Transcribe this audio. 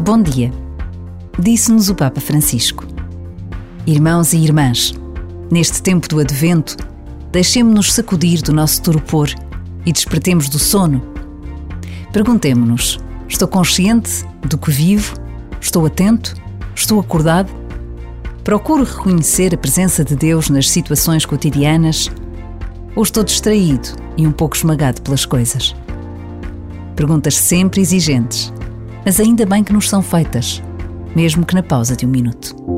Bom dia. Disse-nos o Papa Francisco. Irmãos e irmãs, neste tempo do Advento, deixemo-nos sacudir do nosso torpor e despertemos do sono. Perguntemo-nos: estou consciente do que vivo? Estou atento? Estou acordado? Procuro reconhecer a presença de Deus nas situações cotidianas? Ou estou distraído e um pouco esmagado pelas coisas? Perguntas sempre exigentes, mas ainda bem que nos são feitas, mesmo que na pausa de um minuto.